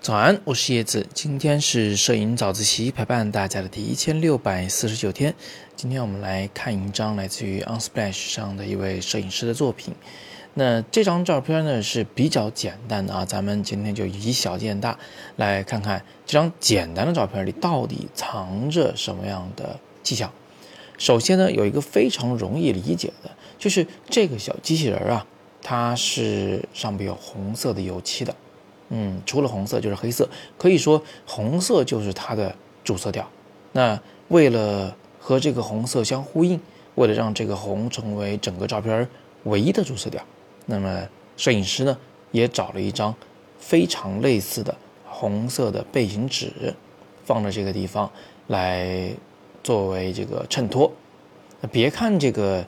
早安，我是叶子。今天是摄影早自习陪伴大家的第一千六百四十九天。今天我们来看一张来自于 Unsplash 上的一位摄影师的作品。那这张照片呢是比较简单的啊，咱们今天就以小见大，来看看这张简单的照片里到底藏着什么样的技巧。首先呢，有一个非常容易理解的，就是这个小机器人啊，它是上面有红色的油漆的。嗯，除了红色就是黑色，可以说红色就是它的主色调。那为了和这个红色相呼应，为了让这个红成为整个照片唯一的主色调，那么摄影师呢也找了一张非常类似的红色的背景纸，放在这个地方来作为这个衬托。别看这个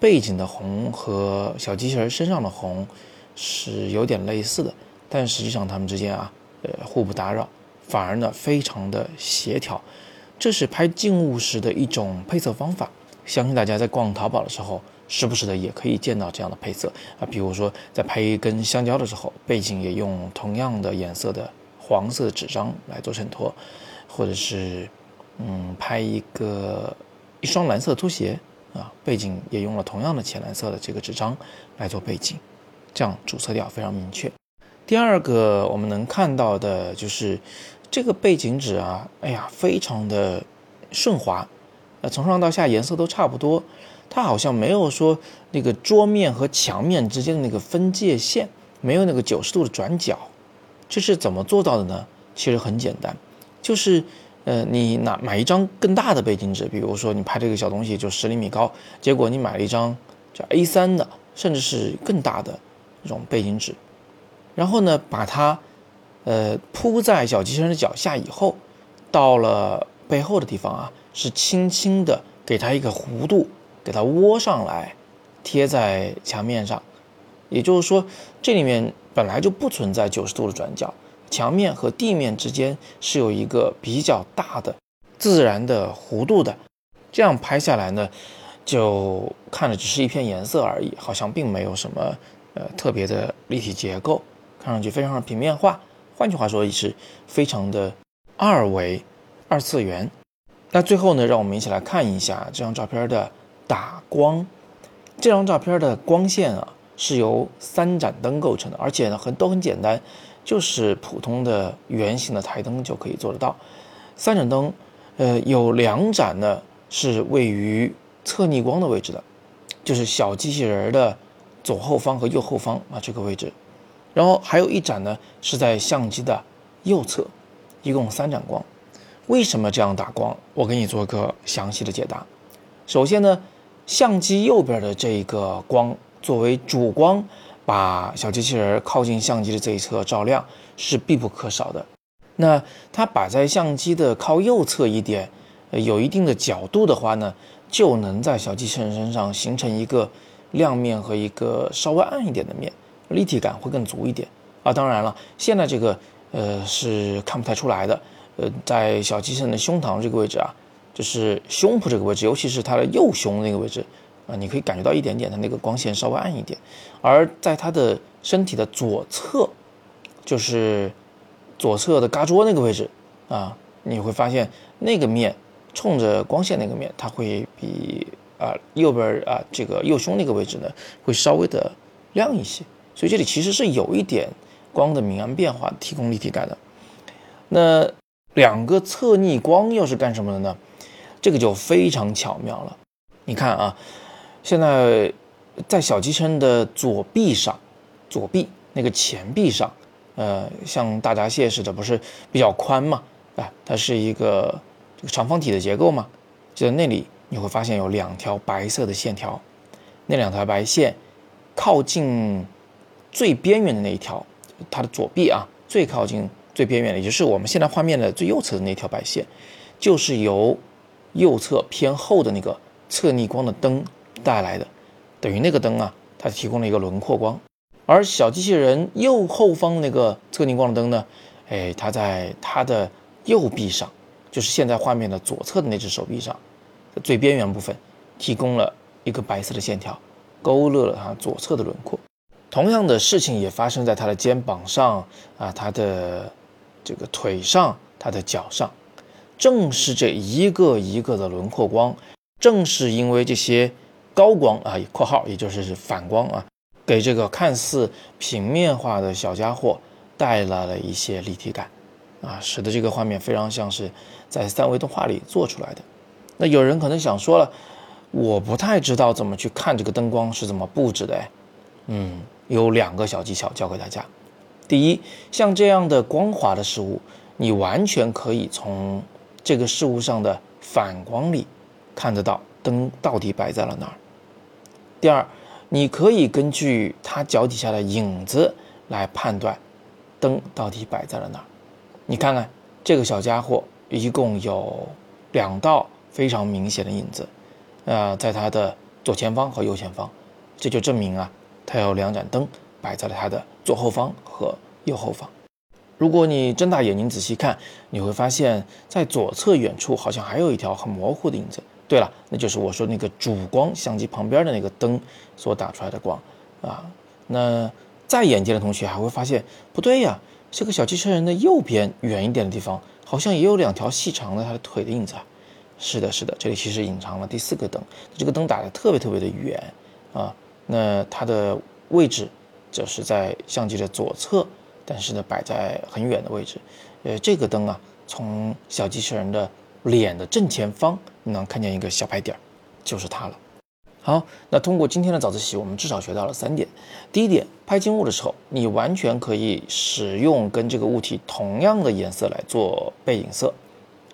背景的红和小机器人身上的红是有点类似的。但实际上，它们之间啊，呃，互不打扰，反而呢，非常的协调。这是拍静物时的一种配色方法。相信大家在逛淘宝的时候，时不时的也可以见到这样的配色啊。比如说，在拍一根香蕉的时候，背景也用同样的颜色的黄色纸张来做衬托，或者是，嗯，拍一个一双蓝色拖鞋啊，背景也用了同样的浅蓝色的这个纸张来做背景，这样主色调非常明确。第二个我们能看到的就是这个背景纸啊，哎呀，非常的顺滑，呃，从上到下颜色都差不多，它好像没有说那个桌面和墙面之间的那个分界线，没有那个九十度的转角，这是怎么做到的呢？其实很简单，就是呃，你拿买一张更大的背景纸，比如说你拍这个小东西就十厘米高，结果你买了一张叫 A3 的，甚至是更大的这种背景纸。然后呢，把它，呃，铺在小机器人的脚下以后，到了背后的地方啊，是轻轻的给它一个弧度，给它窝上来，贴在墙面上。也就是说，这里面本来就不存在九十度的转角，墙面和地面之间是有一个比较大的自然的弧度的。这样拍下来呢，就看着只是一片颜色而已，好像并没有什么呃特别的立体结构。看上去非常的平面化，换句话说，也是非常的二维、二次元。那最后呢，让我们一起来看一下这张照片的打光。这张照片的光线啊，是由三盏灯构成的，而且呢，很都很简单，就是普通的圆形的台灯就可以做得到。三盏灯，呃，有两盏呢是位于侧逆光的位置的，就是小机器人的左后方和右后方啊这个位置。然后还有一盏呢，是在相机的右侧，一共三盏光。为什么这样打光？我给你做个详细的解答。首先呢，相机右边的这个光作为主光，把小机器人靠近相机的这一侧照亮是必不可少的。那它摆在相机的靠右侧一点，有一定的角度的话呢，就能在小机器人身上形成一个亮面和一个稍微暗一点的面。立体感会更足一点啊！当然了，现在这个呃是看不太出来的。呃，在小机器人的胸膛这个位置啊，就是胸脯这个位置，尤其是它的右胸那个位置啊，你可以感觉到一点点的那个光线稍微暗一点。而在它的身体的左侧，就是左侧的嘎桌那个位置啊，你会发现那个面冲着光线那个面，它会比啊右边啊这个右胸那个位置呢，会稍微的亮一些。所以这里其实是有一点光的明暗变化，提供立体感的。那两个侧逆光又是干什么的呢？这个就非常巧妙了。你看啊，现在在小机身的左臂上，左臂那个前臂上，呃，像大闸蟹似的，不是比较宽嘛？啊，它是一个这个长方体的结构嘛？就在那里你会发现有两条白色的线条，那两条白线靠近。最边缘的那一条，它的左臂啊，最靠近最边缘的，也就是我们现在画面的最右侧的那条白线，就是由右侧偏后的那个侧逆光的灯带来的，等于那个灯啊，它提供了一个轮廓光。而小机器人右后方那个侧逆光的灯呢，哎，它在它的右臂上，就是现在画面的左侧的那只手臂上，最边缘部分，提供了一个白色的线条，勾勒了它左侧的轮廓。同样的事情也发生在他的肩膀上啊，他的这个腿上，他的脚上。正是这一个一个的轮廓光，正是因为这些高光啊（括号也就是是反光啊），给这个看似平面化的小家伙带来了一些立体感啊，使得这个画面非常像是在三维动画里做出来的。那有人可能想说了，我不太知道怎么去看这个灯光是怎么布置的哎，嗯。有两个小技巧教给大家。第一，像这样的光滑的事物，你完全可以从这个事物上的反光里看得到灯到底摆在了哪儿。第二，你可以根据它脚底下的影子来判断灯到底摆在了哪儿。你看看这个小家伙，一共有两道非常明显的影子，呃，在它的左前方和右前方，这就证明啊。它有两盏灯摆在了它的左后方和右后方。如果你睁大眼睛仔细看，你会发现在左侧远处好像还有一条很模糊的影子。对了，那就是我说那个主光相机旁边的那个灯所打出来的光啊。那再眼尖的同学还会发现，不对呀，这个小机器人的右边远一点的地方，好像也有两条细长的他的腿的影子。是的，是的，这里其实隐藏了第四个灯，这个灯打的特别特别的远啊。那它的位置就是在相机的左侧，但是呢摆在很远的位置。呃，这个灯啊，从小机器人的脸的正前方，能看见一个小白点儿，就是它了。好，那通过今天的早自习，我们至少学到了三点。第一点，拍静物的时候，你完全可以使用跟这个物体同样的颜色来做背景色，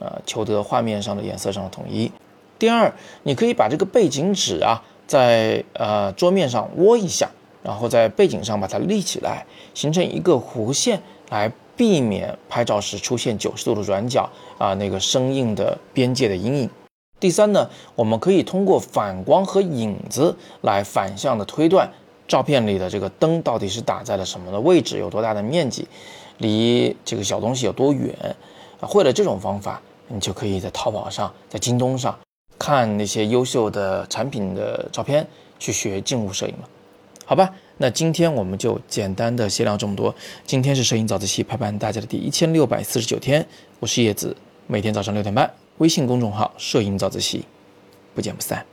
啊，求得画面上的颜色上的统一。第二，你可以把这个背景纸啊。在呃桌面上窝一下，然后在背景上把它立起来，形成一个弧线，来避免拍照时出现九十度的转角啊，那个生硬的边界的阴影。第三呢，我们可以通过反光和影子来反向的推断照片里的这个灯到底是打在了什么的位置，有多大的面积，离这个小东西有多远啊？会了这种方法，你就可以在淘宝上，在京东上。看那些优秀的产品的照片，去学静物摄影了，好吧？那今天我们就简单的先聊这么多。今天是摄影早自习陪伴大家的第一千六百四十九天，我是叶子，每天早上六点半，微信公众号“摄影早自习”，不见不散。